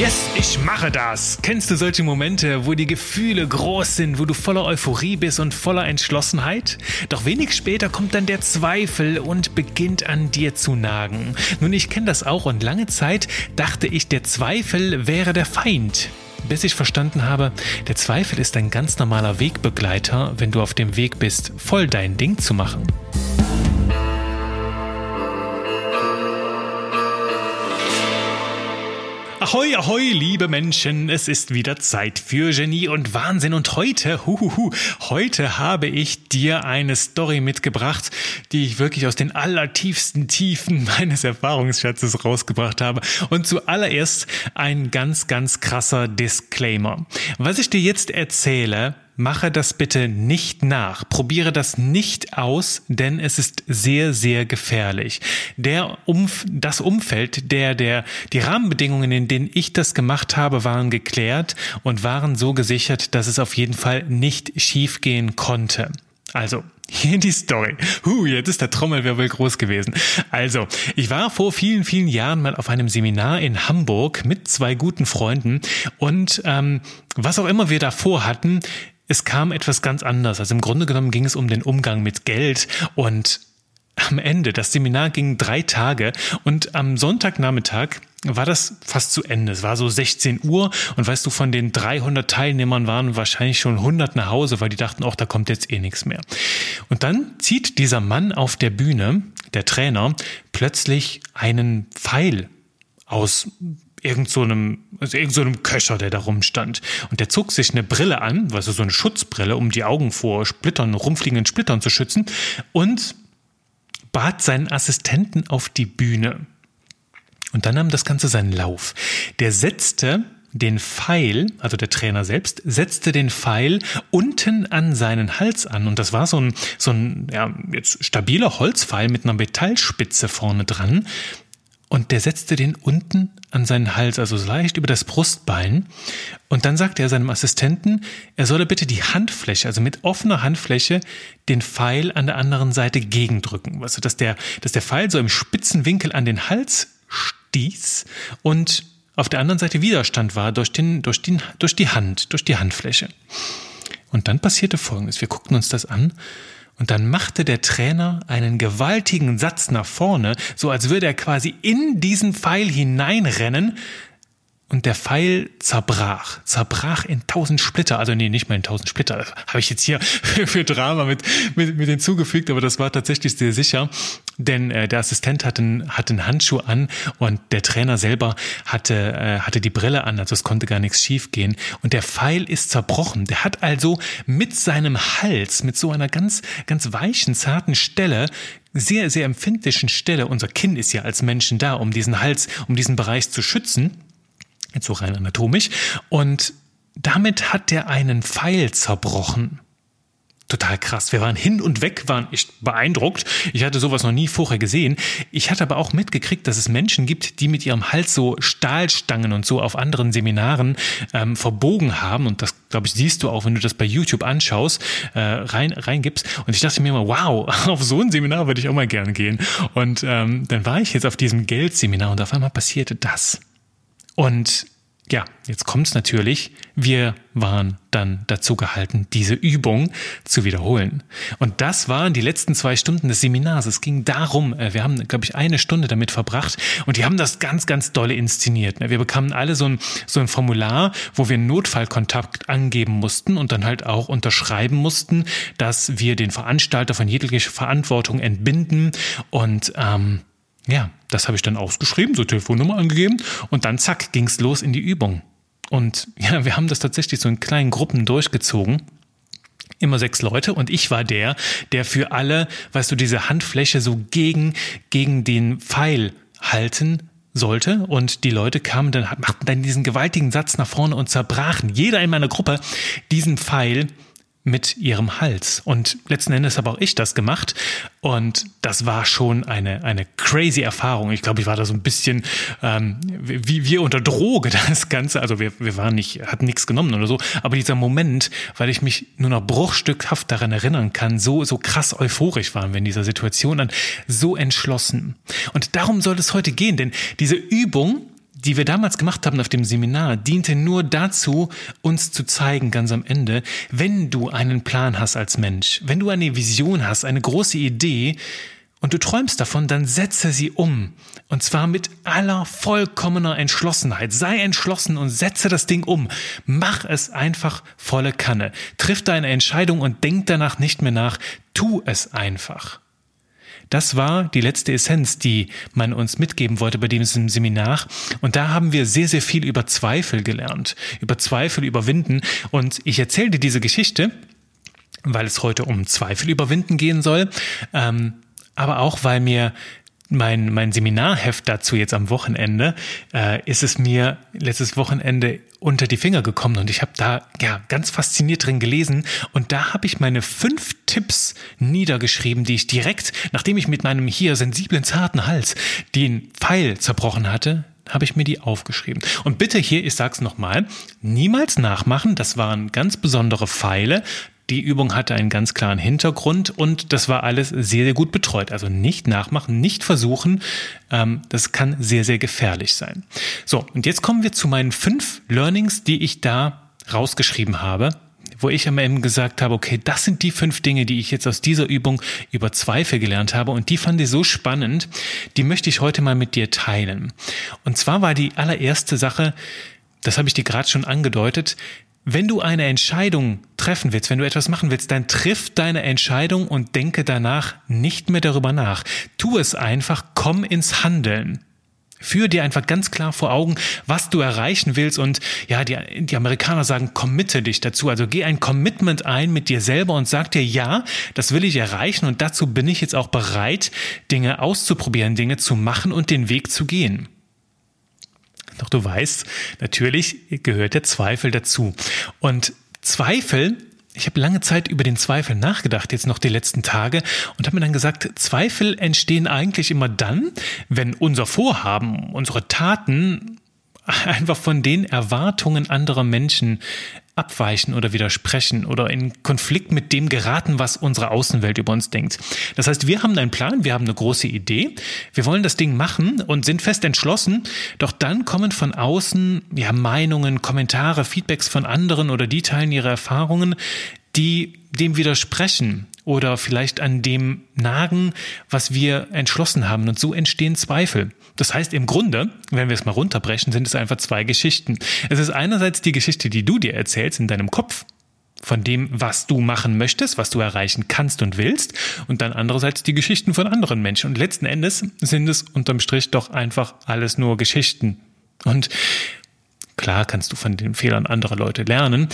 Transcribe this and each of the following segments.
Yes, ich mache das. Kennst du solche Momente, wo die Gefühle groß sind, wo du voller Euphorie bist und voller Entschlossenheit? Doch wenig später kommt dann der Zweifel und beginnt an dir zu nagen. Nun, ich kenne das auch und lange Zeit dachte ich, der Zweifel wäre der Feind. Bis ich verstanden habe, der Zweifel ist ein ganz normaler Wegbegleiter, wenn du auf dem Weg bist, voll dein Ding zu machen. Ahoi, ahoi, liebe Menschen, es ist wieder Zeit für Genie und Wahnsinn und heute, huhuhu, heute habe ich dir eine Story mitgebracht, die ich wirklich aus den allertiefsten Tiefen meines Erfahrungsschatzes rausgebracht habe. Und zuallererst ein ganz, ganz krasser Disclaimer. Was ich dir jetzt erzähle, mache das bitte nicht nach. Probiere das nicht aus, denn es ist sehr, sehr gefährlich. Der Umf das Umfeld, der, der, die Rahmenbedingungen, in denen ich das gemacht habe, waren geklärt und waren so gesichert, dass es auf jeden Fall nicht schiefgehen konnte. Also, hier die Story. Huh, jetzt ist der Trommelwirbel groß gewesen. Also, ich war vor vielen, vielen Jahren mal auf einem Seminar in Hamburg mit zwei guten Freunden und ähm, was auch immer wir davor hatten, es kam etwas ganz anders. Also im Grunde genommen ging es um den Umgang mit Geld und am Ende, das Seminar ging drei Tage und am Sonntagnachmittag war das fast zu Ende. Es war so 16 Uhr und weißt du, von den 300 Teilnehmern waren wahrscheinlich schon 100 nach Hause, weil die dachten, auch da kommt jetzt eh nichts mehr. Und dann zieht dieser Mann auf der Bühne, der Trainer, plötzlich einen Pfeil aus irgend so einem, also irgend so Köcher, der da rumstand. Und der zog sich eine Brille an, also so eine Schutzbrille, um die Augen vor Splittern, rumfliegenden Splittern zu schützen und bat seinen Assistenten auf die Bühne. Und dann nahm das Ganze seinen Lauf. Der setzte den Pfeil, also der Trainer selbst, setzte den Pfeil unten an seinen Hals an. Und das war so ein, so ein ja, jetzt stabiler Holzpfeil mit einer Metallspitze vorne dran. Und der setzte den unten an seinen Hals, also leicht über das Brustbein. Und dann sagte er seinem Assistenten, er solle bitte die Handfläche, also mit offener Handfläche, den Pfeil an der anderen Seite gegendrücken. Also, dass der, dass der Pfeil so im spitzen Winkel an den Hals stieß und auf der anderen Seite Widerstand war durch, den, durch, den, durch die Hand, durch die Handfläche. Und dann passierte Folgendes. Wir guckten uns das an und dann machte der Trainer einen gewaltigen Satz nach vorne, so als würde er quasi in diesen Pfeil hineinrennen, und der Pfeil zerbrach, zerbrach in tausend Splitter. Also nee, nicht mal in tausend Splitter. Habe ich jetzt hier für Drama mit, mit, mit hinzugefügt, aber das war tatsächlich sehr sicher. Denn äh, der Assistent hatte, hatte einen Handschuh an und der Trainer selber hatte, äh, hatte die Brille an, also es konnte gar nichts schiefgehen. Und der Pfeil ist zerbrochen. Der hat also mit seinem Hals, mit so einer ganz, ganz weichen, zarten Stelle, sehr, sehr empfindlichen Stelle, unser Kinn ist ja als Menschen da, um diesen Hals, um diesen Bereich zu schützen, jetzt so rein anatomisch, und damit hat er einen Pfeil zerbrochen. Total krass. Wir waren hin und weg, waren echt beeindruckt. Ich hatte sowas noch nie vorher gesehen. Ich hatte aber auch mitgekriegt, dass es Menschen gibt, die mit ihrem Hals so Stahlstangen und so auf anderen Seminaren ähm, verbogen haben. Und das, glaube ich, siehst du auch, wenn du das bei YouTube anschaust, äh, rein, reingibst. Und ich dachte mir immer, wow, auf so ein Seminar würde ich auch mal gerne gehen. Und ähm, dann war ich jetzt auf diesem Geldseminar und auf einmal passierte das. Und ja, jetzt kommt's natürlich. Wir waren dann dazu gehalten, diese Übung zu wiederholen. Und das waren die letzten zwei Stunden des Seminars. Es ging darum, äh, wir haben, glaube ich, eine Stunde damit verbracht und die haben das ganz, ganz dolle inszeniert. Ne? Wir bekamen alle so ein, so ein Formular, wo wir Notfallkontakt angeben mussten und dann halt auch unterschreiben mussten, dass wir den Veranstalter von jeglicher Verantwortung entbinden und ähm, ja, das habe ich dann ausgeschrieben, so Telefonnummer angegeben und dann zack, ging es los in die Übung. Und ja, wir haben das tatsächlich so in kleinen Gruppen durchgezogen. Immer sechs Leute und ich war der, der für alle, weißt du, diese Handfläche so gegen, gegen den Pfeil halten sollte und die Leute kamen dann, machten dann diesen gewaltigen Satz nach vorne und zerbrachen, jeder in meiner Gruppe, diesen Pfeil mit ihrem Hals. Und letzten Endes habe auch ich das gemacht. Und das war schon eine, eine crazy Erfahrung. Ich glaube, ich war da so ein bisschen ähm, wie wir unter Droge, das Ganze. Also wir, wir waren nicht, hatten nichts genommen oder so. Aber dieser Moment, weil ich mich nur noch bruchstückhaft daran erinnern kann, so, so krass euphorisch waren wir in dieser Situation an, so entschlossen. Und darum soll es heute gehen, denn diese Übung, die wir damals gemacht haben auf dem Seminar, diente nur dazu, uns zu zeigen, ganz am Ende, wenn du einen Plan hast als Mensch, wenn du eine Vision hast, eine große Idee, und du träumst davon, dann setze sie um. Und zwar mit aller vollkommener Entschlossenheit. Sei entschlossen und setze das Ding um. Mach es einfach volle Kanne. Triff deine Entscheidung und denk danach nicht mehr nach. Tu es einfach. Das war die letzte Essenz, die man uns mitgeben wollte bei diesem Seminar. Und da haben wir sehr, sehr viel über Zweifel gelernt, über Zweifel überwinden. Und ich erzähle dir diese Geschichte, weil es heute um Zweifel überwinden gehen soll, ähm, aber auch weil mir mein, mein Seminarheft dazu jetzt am Wochenende, äh, ist es mir letztes Wochenende unter die Finger gekommen und ich habe da ja ganz fasziniert drin gelesen und da habe ich meine fünf Tipps niedergeschrieben, die ich direkt, nachdem ich mit meinem hier sensiblen zarten Hals den Pfeil zerbrochen hatte, habe ich mir die aufgeschrieben. Und bitte hier, ich sag's nochmal, niemals nachmachen, das waren ganz besondere Pfeile, die Übung hatte einen ganz klaren Hintergrund und das war alles sehr, sehr gut betreut. Also nicht nachmachen, nicht versuchen. Ähm, das kann sehr, sehr gefährlich sein. So, und jetzt kommen wir zu meinen fünf Learnings, die ich da rausgeschrieben habe wo ich am Ende gesagt habe, okay, das sind die fünf Dinge, die ich jetzt aus dieser Übung über Zweifel gelernt habe und die fand ich so spannend, die möchte ich heute mal mit dir teilen. Und zwar war die allererste Sache, das habe ich dir gerade schon angedeutet, wenn du eine Entscheidung treffen willst, wenn du etwas machen willst, dann triff deine Entscheidung und denke danach nicht mehr darüber nach. Tu es einfach, komm ins Handeln. Führ dir einfach ganz klar vor Augen, was du erreichen willst und ja, die, die Amerikaner sagen, committe dich dazu. Also geh ein Commitment ein mit dir selber und sag dir, ja, das will ich erreichen und dazu bin ich jetzt auch bereit, Dinge auszuprobieren, Dinge zu machen und den Weg zu gehen. Doch du weißt, natürlich gehört der Zweifel dazu. Und Zweifel ich habe lange Zeit über den Zweifel nachgedacht, jetzt noch die letzten Tage, und habe mir dann gesagt, Zweifel entstehen eigentlich immer dann, wenn unser Vorhaben, unsere Taten einfach von den Erwartungen anderer Menschen abweichen oder widersprechen oder in Konflikt mit dem geraten, was unsere Außenwelt über uns denkt. Das heißt, wir haben einen Plan, wir haben eine große Idee, wir wollen das Ding machen und sind fest entschlossen, doch dann kommen von außen ja, Meinungen, Kommentare, Feedbacks von anderen oder die teilen ihre Erfahrungen, die dem widersprechen oder vielleicht an dem nagen, was wir entschlossen haben. Und so entstehen Zweifel. Das heißt, im Grunde, wenn wir es mal runterbrechen, sind es einfach zwei Geschichten. Es ist einerseits die Geschichte, die du dir erzählst in deinem Kopf, von dem, was du machen möchtest, was du erreichen kannst und willst, und dann andererseits die Geschichten von anderen Menschen. Und letzten Endes sind es unterm Strich doch einfach alles nur Geschichten. Und klar kannst du von den Fehlern anderer Leute lernen,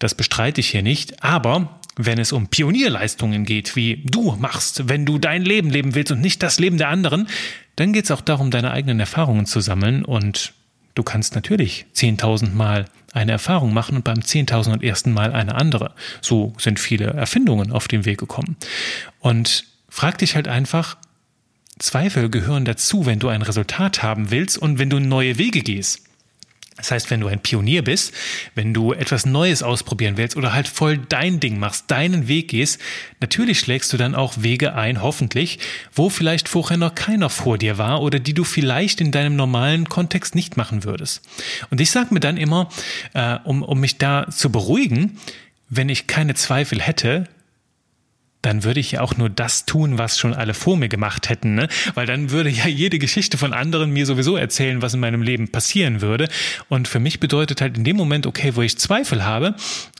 das bestreite ich hier nicht, aber wenn es um Pionierleistungen geht, wie du machst, wenn du dein Leben leben willst und nicht das Leben der anderen, dann geht es auch darum, deine eigenen Erfahrungen zu sammeln und du kannst natürlich 10.000 Mal eine Erfahrung machen und beim 10.001. Mal eine andere. So sind viele Erfindungen auf den Weg gekommen. Und frag dich halt einfach, Zweifel gehören dazu, wenn du ein Resultat haben willst und wenn du neue Wege gehst. Das heißt, wenn du ein Pionier bist, wenn du etwas Neues ausprobieren willst oder halt voll dein Ding machst, deinen Weg gehst, natürlich schlägst du dann auch Wege ein, hoffentlich, wo vielleicht vorher noch keiner vor dir war oder die du vielleicht in deinem normalen Kontext nicht machen würdest. Und ich sage mir dann immer, äh, um, um mich da zu beruhigen, wenn ich keine Zweifel hätte, dann würde ich ja auch nur das tun, was schon alle vor mir gemacht hätten, ne? Weil dann würde ja jede Geschichte von anderen mir sowieso erzählen, was in meinem Leben passieren würde. Und für mich bedeutet halt in dem Moment, okay, wo ich Zweifel habe,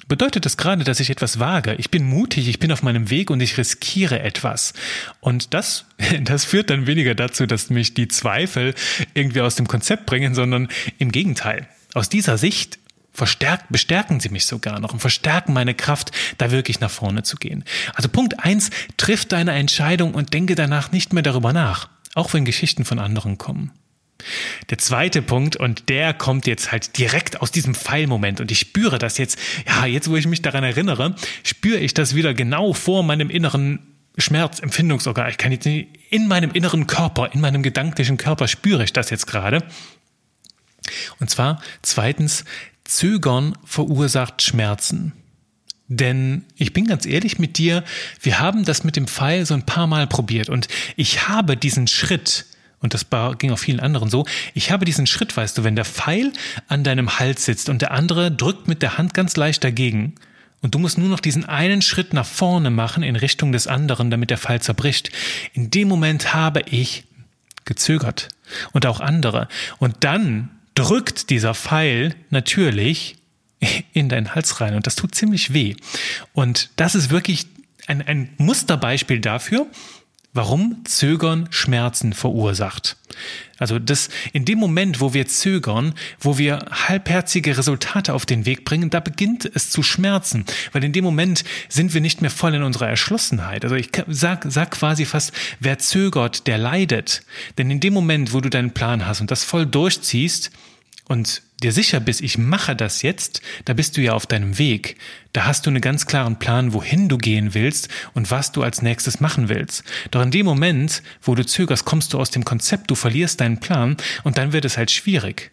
bedeutet das gerade, dass ich etwas wage. Ich bin mutig, ich bin auf meinem Weg und ich riskiere etwas. Und das, das führt dann weniger dazu, dass mich die Zweifel irgendwie aus dem Konzept bringen, sondern im Gegenteil. Aus dieser Sicht verstärkt, bestärken sie mich sogar noch und verstärken meine Kraft, da wirklich nach vorne zu gehen. Also Punkt eins: triff deine Entscheidung und denke danach nicht mehr darüber nach, auch wenn Geschichten von anderen kommen. Der zweite Punkt, und der kommt jetzt halt direkt aus diesem Pfeilmoment, und ich spüre das jetzt, ja, jetzt wo ich mich daran erinnere, spüre ich das wieder genau vor meinem inneren Schmerzempfindungsorgan. Ich kann jetzt nicht, in meinem inneren Körper, in meinem gedanklichen Körper spüre ich das jetzt gerade. Und zwar zweitens, Zögern verursacht Schmerzen. Denn ich bin ganz ehrlich mit dir, wir haben das mit dem Pfeil so ein paar Mal probiert und ich habe diesen Schritt, und das ging auch vielen anderen so, ich habe diesen Schritt, weißt du, wenn der Pfeil an deinem Hals sitzt und der andere drückt mit der Hand ganz leicht dagegen, und du musst nur noch diesen einen Schritt nach vorne machen in Richtung des anderen, damit der Pfeil zerbricht. In dem Moment habe ich gezögert und auch andere. Und dann drückt dieser Pfeil natürlich in deinen Hals rein und das tut ziemlich weh. Und das ist wirklich ein, ein Musterbeispiel dafür, warum Zögern Schmerzen verursacht. Also das in dem Moment, wo wir zögern, wo wir halbherzige Resultate auf den Weg bringen, da beginnt es zu schmerzen, weil in dem Moment sind wir nicht mehr voll in unserer Erschlossenheit. Also ich sag, sag quasi fast, wer zögert, der leidet. Denn in dem Moment, wo du deinen Plan hast und das voll durchziehst und dir sicher bist, ich mache das jetzt, da bist du ja auf deinem Weg. Da hast du einen ganz klaren Plan, wohin du gehen willst und was du als nächstes machen willst. Doch in dem Moment, wo du zögerst, kommst du aus dem Konzept, du verlierst deinen Plan und dann wird es halt schwierig.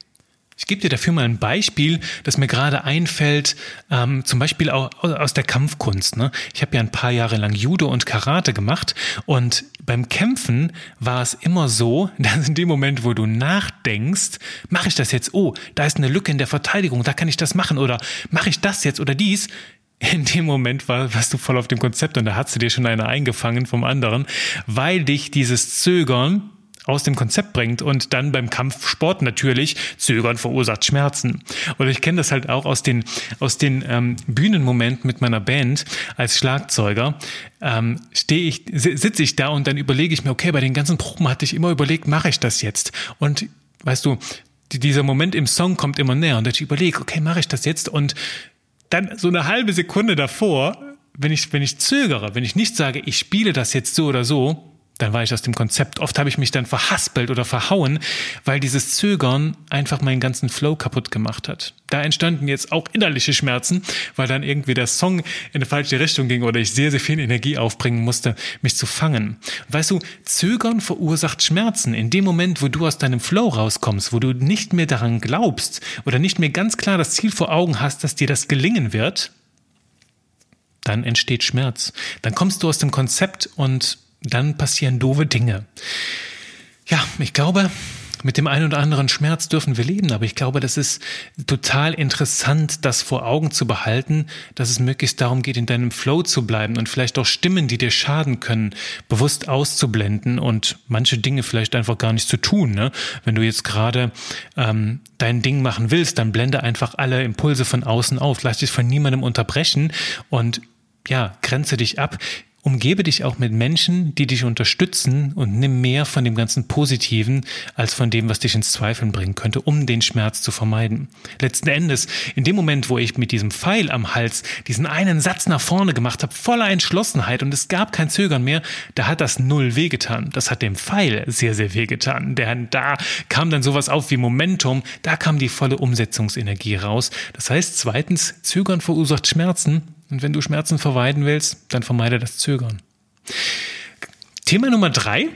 Ich gebe dir dafür mal ein Beispiel, das mir gerade einfällt, ähm, zum Beispiel auch aus der Kampfkunst. Ne? Ich habe ja ein paar Jahre lang Judo und Karate gemacht und beim Kämpfen war es immer so, dass in dem Moment, wo du nachdenkst, mache ich das jetzt? Oh, da ist eine Lücke in der Verteidigung, da kann ich das machen oder mache ich das jetzt oder dies? in dem Moment war, warst du voll auf dem Konzept und da hast du dir schon eine eingefangen vom anderen, weil dich dieses Zögern aus dem Konzept bringt und dann beim Kampfsport natürlich Zögern verursacht Schmerzen. Oder ich kenne das halt auch aus den, aus den ähm, Bühnenmomenten mit meiner Band als Schlagzeuger. Ähm, stehe ich, sitze ich da und dann überlege ich mir, okay, bei den ganzen Proben hatte ich immer überlegt, mache ich das jetzt? Und weißt du, dieser Moment im Song kommt immer näher und ich überlege, okay, mache ich das jetzt? Und dann so eine halbe Sekunde davor, wenn ich, wenn ich zögere, wenn ich nicht sage, ich spiele das jetzt so oder so, dann war ich aus dem Konzept. Oft habe ich mich dann verhaspelt oder verhauen, weil dieses Zögern einfach meinen ganzen Flow kaputt gemacht hat. Da entstanden jetzt auch innerliche Schmerzen, weil dann irgendwie der Song in eine falsche Richtung ging oder ich sehr, sehr viel Energie aufbringen musste, mich zu fangen. Weißt du, Zögern verursacht Schmerzen. In dem Moment, wo du aus deinem Flow rauskommst, wo du nicht mehr daran glaubst oder nicht mehr ganz klar das Ziel vor Augen hast, dass dir das gelingen wird, dann entsteht Schmerz. Dann kommst du aus dem Konzept und dann passieren doofe Dinge. Ja, ich glaube, mit dem einen oder anderen Schmerz dürfen wir leben, aber ich glaube, das ist total interessant, das vor Augen zu behalten, dass es möglichst darum geht, in deinem Flow zu bleiben und vielleicht auch Stimmen, die dir schaden können, bewusst auszublenden und manche Dinge vielleicht einfach gar nicht zu tun. Ne? Wenn du jetzt gerade ähm, dein Ding machen willst, dann blende einfach alle Impulse von außen auf, lass dich von niemandem unterbrechen und ja, grenze dich ab. Umgebe dich auch mit Menschen, die dich unterstützen und nimm mehr von dem ganzen Positiven als von dem, was dich ins Zweifeln bringen könnte, um den Schmerz zu vermeiden. Letzten Endes, in dem Moment, wo ich mit diesem Pfeil am Hals diesen einen Satz nach vorne gemacht habe, voller Entschlossenheit und es gab kein Zögern mehr, da hat das null wehgetan. Das hat dem Pfeil sehr, sehr wehgetan. Der, da kam dann sowas auf wie Momentum, da kam die volle Umsetzungsenergie raus. Das heißt, zweitens, Zögern verursacht Schmerzen, und wenn du Schmerzen vermeiden willst, dann vermeide das Zögern. Thema Nummer drei.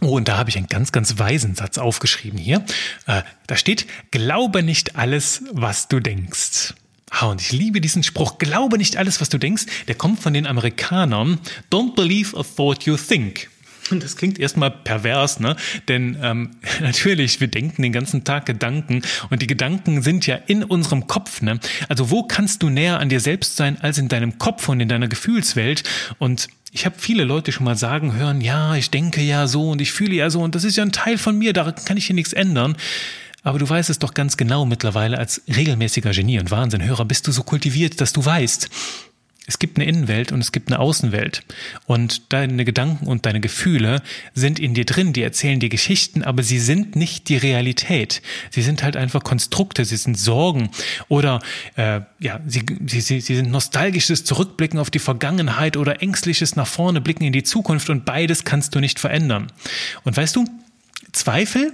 Oh, und da habe ich einen ganz, ganz weisen Satz aufgeschrieben hier. Äh, da steht, glaube nicht alles, was du denkst. Ah, und ich liebe diesen Spruch, glaube nicht alles, was du denkst. Der kommt von den Amerikanern. Don't believe a thought you think. Und das klingt erstmal pervers, ne? Denn ähm, natürlich, wir denken den ganzen Tag Gedanken und die Gedanken sind ja in unserem Kopf, ne? Also wo kannst du näher an dir selbst sein als in deinem Kopf und in deiner Gefühlswelt? Und ich habe viele Leute schon mal sagen hören, ja, ich denke ja so und ich fühle ja so und das ist ja ein Teil von mir, da kann ich hier nichts ändern. Aber du weißt es doch ganz genau mittlerweile als regelmäßiger Genie und Wahnsinnhörer bist du so kultiviert, dass du weißt, es gibt eine Innenwelt und es gibt eine Außenwelt. Und deine Gedanken und deine Gefühle sind in dir drin, die erzählen dir Geschichten, aber sie sind nicht die Realität. Sie sind halt einfach Konstrukte, sie sind Sorgen oder äh, ja, sie, sie, sie, sie sind nostalgisches Zurückblicken auf die Vergangenheit oder ängstliches nach vorne blicken in die Zukunft und beides kannst du nicht verändern. Und weißt du, Zweifel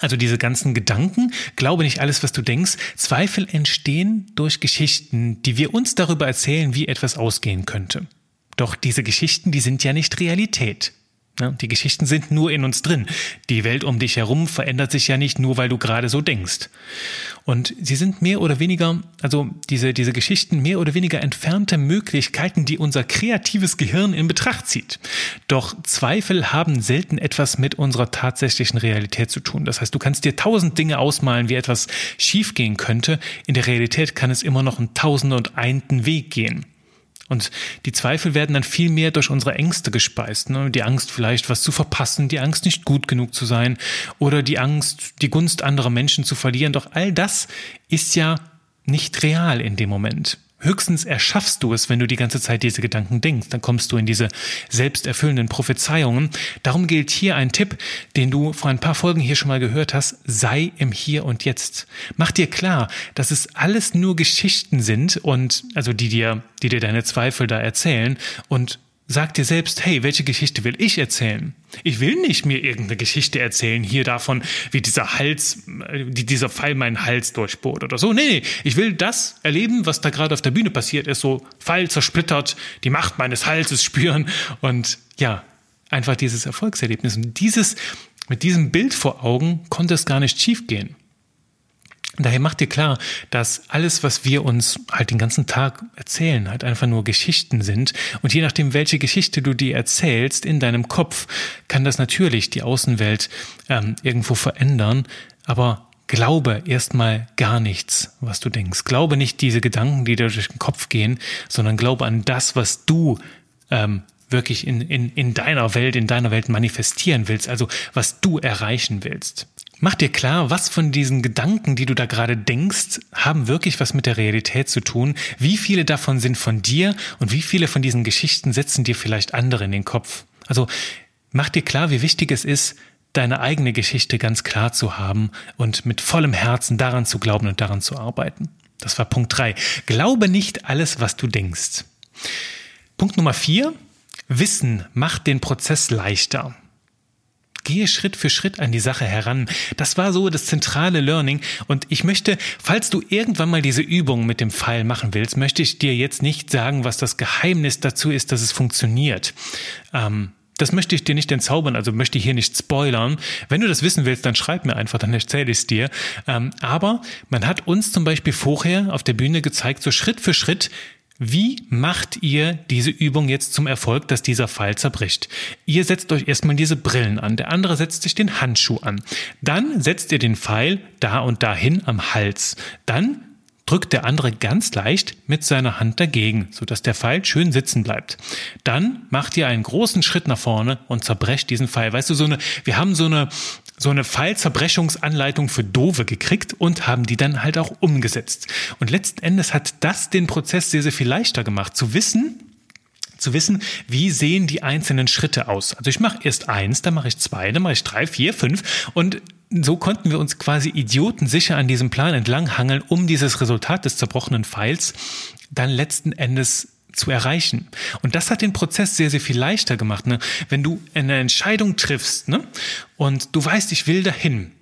Also diese ganzen Gedanken, glaube nicht alles, was du denkst, Zweifel entstehen durch Geschichten, die wir uns darüber erzählen, wie etwas ausgehen könnte. Doch diese Geschichten, die sind ja nicht Realität. Die Geschichten sind nur in uns drin. Die Welt um dich herum verändert sich ja nicht nur, weil du gerade so denkst. Und sie sind mehr oder weniger, also diese, diese Geschichten mehr oder weniger entfernte Möglichkeiten, die unser kreatives Gehirn in Betracht zieht. Doch Zweifel haben selten etwas mit unserer tatsächlichen Realität zu tun. Das heißt, du kannst dir tausend Dinge ausmalen, wie etwas schiefgehen könnte. In der Realität kann es immer noch einen tausend und einen Weg gehen. Und die Zweifel werden dann viel mehr durch unsere Ängste gespeist. Ne? Die Angst vielleicht was zu verpassen, die Angst nicht gut genug zu sein oder die Angst, die Gunst anderer Menschen zu verlieren. Doch all das ist ja nicht real in dem Moment. Höchstens erschaffst du es, wenn du die ganze Zeit diese Gedanken denkst. Dann kommst du in diese selbsterfüllenden Prophezeiungen. Darum gilt hier ein Tipp, den du vor ein paar Folgen hier schon mal gehört hast. Sei im Hier und Jetzt. Mach dir klar, dass es alles nur Geschichten sind und, also die dir, die dir deine Zweifel da erzählen und Sag dir selbst, hey, welche Geschichte will ich erzählen? Ich will nicht mir irgendeine Geschichte erzählen, hier davon, wie dieser Hals, wie dieser Pfeil meinen Hals durchbohrt oder so. Nee, nee, ich will das erleben, was da gerade auf der Bühne passiert ist, so Pfeil zersplittert, die Macht meines Halses spüren und ja, einfach dieses Erfolgserlebnis. Und dieses, mit diesem Bild vor Augen konnte es gar nicht schiefgehen. Daher macht dir klar, dass alles, was wir uns halt den ganzen Tag erzählen, halt einfach nur Geschichten sind. Und je nachdem, welche Geschichte du dir erzählst in deinem Kopf, kann das natürlich die Außenwelt ähm, irgendwo verändern. Aber glaube erstmal gar nichts, was du denkst. Glaube nicht diese Gedanken, die dir durch den Kopf gehen, sondern glaube an das, was du ähm, wirklich in, in, in deiner Welt, in deiner Welt manifestieren willst, also was du erreichen willst. Mach dir klar, was von diesen Gedanken, die du da gerade denkst, haben wirklich was mit der Realität zu tun. Wie viele davon sind von dir und wie viele von diesen Geschichten setzen dir vielleicht andere in den Kopf? Also mach dir klar, wie wichtig es ist, deine eigene Geschichte ganz klar zu haben und mit vollem Herzen daran zu glauben und daran zu arbeiten. Das war Punkt drei. Glaube nicht alles, was du denkst. Punkt Nummer vier. Wissen macht den Prozess leichter gehe Schritt für Schritt an die Sache heran. Das war so das zentrale Learning. Und ich möchte, falls du irgendwann mal diese Übung mit dem Pfeil machen willst, möchte ich dir jetzt nicht sagen, was das Geheimnis dazu ist, dass es funktioniert. Ähm, das möchte ich dir nicht entzaubern, also möchte ich hier nicht spoilern. Wenn du das wissen willst, dann schreib mir einfach, dann erzähle ich es dir. Ähm, aber man hat uns zum Beispiel vorher auf der Bühne gezeigt, so Schritt für Schritt, wie macht ihr diese Übung jetzt zum Erfolg, dass dieser Pfeil zerbricht? Ihr setzt euch erstmal diese Brillen an, der andere setzt sich den Handschuh an. Dann setzt ihr den Pfeil da und dahin am Hals. Dann drückt der andere ganz leicht mit seiner Hand dagegen, sodass der Pfeil schön sitzen bleibt. Dann macht ihr einen großen Schritt nach vorne und zerbrecht diesen Pfeil. Weißt du, so eine, wir haben so eine, so eine Fallzerbrechungsanleitung für Dove gekriegt und haben die dann halt auch umgesetzt. Und letzten Endes hat das den Prozess sehr, sehr viel leichter gemacht, zu wissen, zu wissen, wie sehen die einzelnen Schritte aus. Also ich mache erst eins, dann mache ich zwei, dann mache ich drei, vier, fünf und so konnten wir uns quasi idiotensicher an diesem Plan entlanghangeln, um dieses Resultat des zerbrochenen Pfeils dann letzten Endes zu erreichen. Und das hat den Prozess sehr, sehr viel leichter gemacht. Ne? Wenn du eine Entscheidung triffst ne? und du weißt, ich will dahin,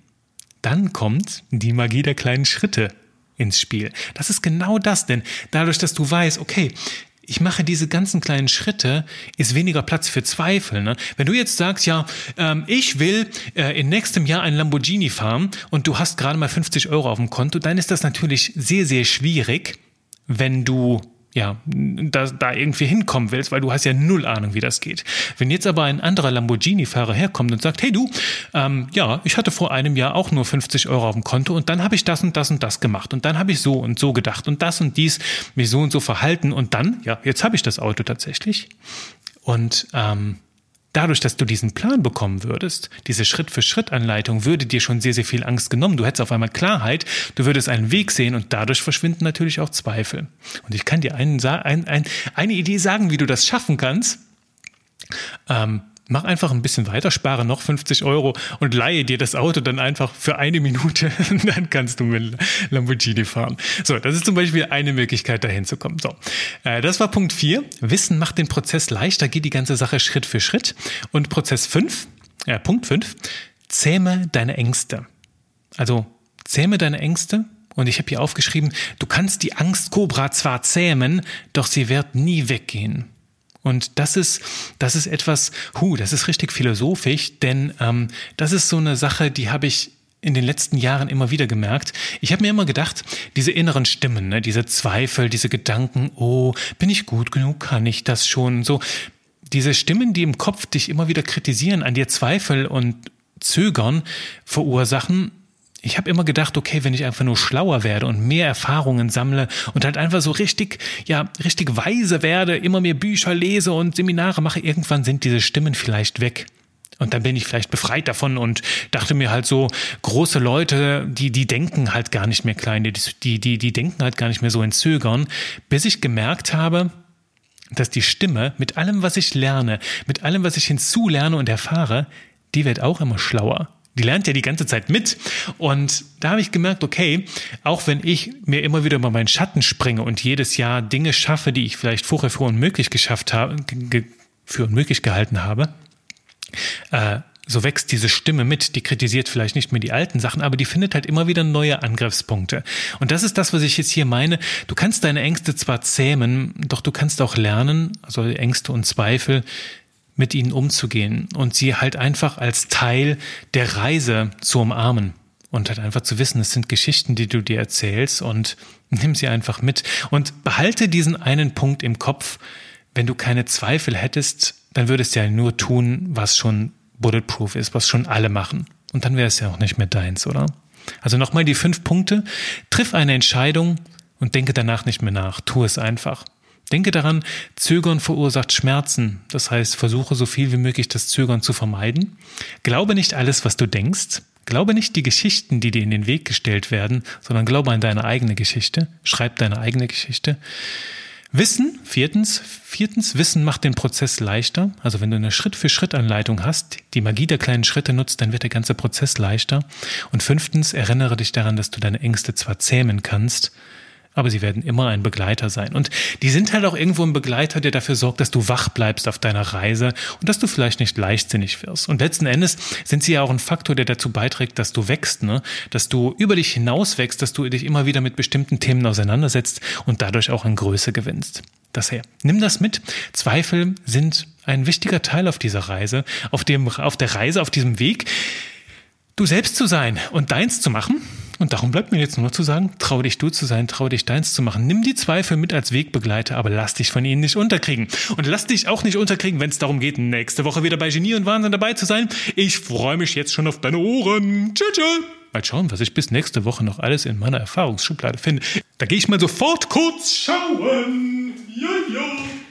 dann kommt die Magie der kleinen Schritte ins Spiel. Das ist genau das, denn dadurch, dass du weißt, okay, ich mache diese ganzen kleinen Schritte, ist weniger Platz für Zweifel. Ne? Wenn du jetzt sagst, ja, ähm, ich will äh, in nächstem Jahr ein Lamborghini fahren und du hast gerade mal 50 Euro auf dem Konto, dann ist das natürlich sehr, sehr schwierig, wenn du ja, da, da irgendwie hinkommen willst, weil du hast ja null Ahnung, wie das geht. Wenn jetzt aber ein anderer Lamborghini-Fahrer herkommt und sagt, hey du, ähm, ja, ich hatte vor einem Jahr auch nur 50 Euro auf dem Konto und dann habe ich das und das und das gemacht und dann habe ich so und so gedacht und das und dies mich so und so verhalten und dann, ja, jetzt habe ich das Auto tatsächlich und ähm, dadurch, dass du diesen Plan bekommen würdest, diese Schritt-für-Schritt-Anleitung, würde dir schon sehr, sehr viel Angst genommen. Du hättest auf einmal Klarheit, du würdest einen Weg sehen und dadurch verschwinden natürlich auch Zweifel. Und ich kann dir einen, ein, ein, eine Idee sagen, wie du das schaffen kannst. Ähm, mach einfach ein bisschen weiter, spare noch 50 Euro und leihe dir das Auto dann einfach für eine Minute. dann kannst du mit Lamborghini fahren. So, das ist zum Beispiel eine Möglichkeit, dahin zu kommen. So, äh, das war Punkt 4. Wissen macht den Prozess leichter, geht die ganze Sache Schritt für Schritt. Und Prozess 5, äh, Punkt 5, zähme deine Ängste. Also zähme deine Ängste. Und ich habe hier aufgeschrieben, du kannst die Angstkobra zwar zähmen, doch sie wird nie weggehen. Und das ist, das ist etwas, hu, das ist richtig philosophisch, denn ähm, das ist so eine Sache, die habe ich in den letzten Jahren immer wieder gemerkt. Ich habe mir immer gedacht, diese inneren Stimmen, ne, diese Zweifel, diese Gedanken, oh, bin ich gut genug, kann ich das schon, so diese Stimmen, die im Kopf dich immer wieder kritisieren, an dir Zweifel und Zögern verursachen, ich habe immer gedacht, okay, wenn ich einfach nur schlauer werde und mehr Erfahrungen sammle und halt einfach so richtig, ja, richtig weise werde, immer mehr Bücher lese und Seminare mache, irgendwann sind diese Stimmen vielleicht weg. Und dann bin ich vielleicht befreit davon und dachte mir halt so, große Leute, die, die denken halt gar nicht mehr klein, die, die, die denken halt gar nicht mehr so in Zögern, bis ich gemerkt habe, dass die Stimme mit allem, was ich lerne, mit allem, was ich hinzulerne und erfahre, die wird auch immer schlauer. Die lernt ja die ganze Zeit mit. Und da habe ich gemerkt, okay, auch wenn ich mir immer wieder über meinen Schatten springe und jedes Jahr Dinge schaffe, die ich vielleicht vorher für unmöglich geschafft habe, für unmöglich gehalten habe, äh, so wächst diese Stimme mit, die kritisiert vielleicht nicht mehr die alten Sachen, aber die findet halt immer wieder neue Angriffspunkte. Und das ist das, was ich jetzt hier meine. Du kannst deine Ängste zwar zähmen, doch du kannst auch lernen, also Ängste und Zweifel, mit ihnen umzugehen und sie halt einfach als Teil der Reise zu umarmen und halt einfach zu wissen, es sind Geschichten, die du dir erzählst und nimm sie einfach mit und behalte diesen einen Punkt im Kopf. Wenn du keine Zweifel hättest, dann würdest du ja nur tun, was schon bulletproof ist, was schon alle machen. Und dann wäre es ja auch nicht mehr deins, oder? Also nochmal die fünf Punkte. Triff eine Entscheidung und denke danach nicht mehr nach. Tu es einfach. Denke daran, Zögern verursacht Schmerzen. Das heißt, versuche so viel wie möglich das Zögern zu vermeiden. Glaube nicht alles, was du denkst. Glaube nicht die Geschichten, die dir in den Weg gestellt werden, sondern glaube an deine eigene Geschichte. Schreib deine eigene Geschichte. Wissen, viertens, viertens, Wissen macht den Prozess leichter. Also wenn du eine Schritt-für-Schritt-Anleitung hast, die Magie der kleinen Schritte nutzt, dann wird der ganze Prozess leichter. Und fünftens, erinnere dich daran, dass du deine Ängste zwar zähmen kannst, aber sie werden immer ein Begleiter sein. Und die sind halt auch irgendwo ein Begleiter, der dafür sorgt, dass du wach bleibst auf deiner Reise und dass du vielleicht nicht leichtsinnig wirst. Und letzten Endes sind sie ja auch ein Faktor, der dazu beiträgt, dass du wächst, ne? dass du über dich hinaus wächst, dass du dich immer wieder mit bestimmten Themen auseinandersetzt und dadurch auch an Größe gewinnst. Das her. Nimm das mit. Zweifel sind ein wichtiger Teil auf dieser Reise, auf dem, auf der Reise, auf diesem Weg, du selbst zu sein und deins zu machen und darum bleibt mir jetzt nur zu sagen, trau dich du zu sein, trau dich deins zu machen. Nimm die Zweifel mit als Wegbegleiter, aber lass dich von ihnen nicht unterkriegen. Und lass dich auch nicht unterkriegen, wenn es darum geht, nächste Woche wieder bei Genie und Wahnsinn dabei zu sein. Ich freue mich jetzt schon auf deine Ohren. Tschüss, tschüss. Mal schauen, was ich bis nächste Woche noch alles in meiner Erfahrungsschublade finde. Da gehe ich mal sofort kurz schauen. Ja.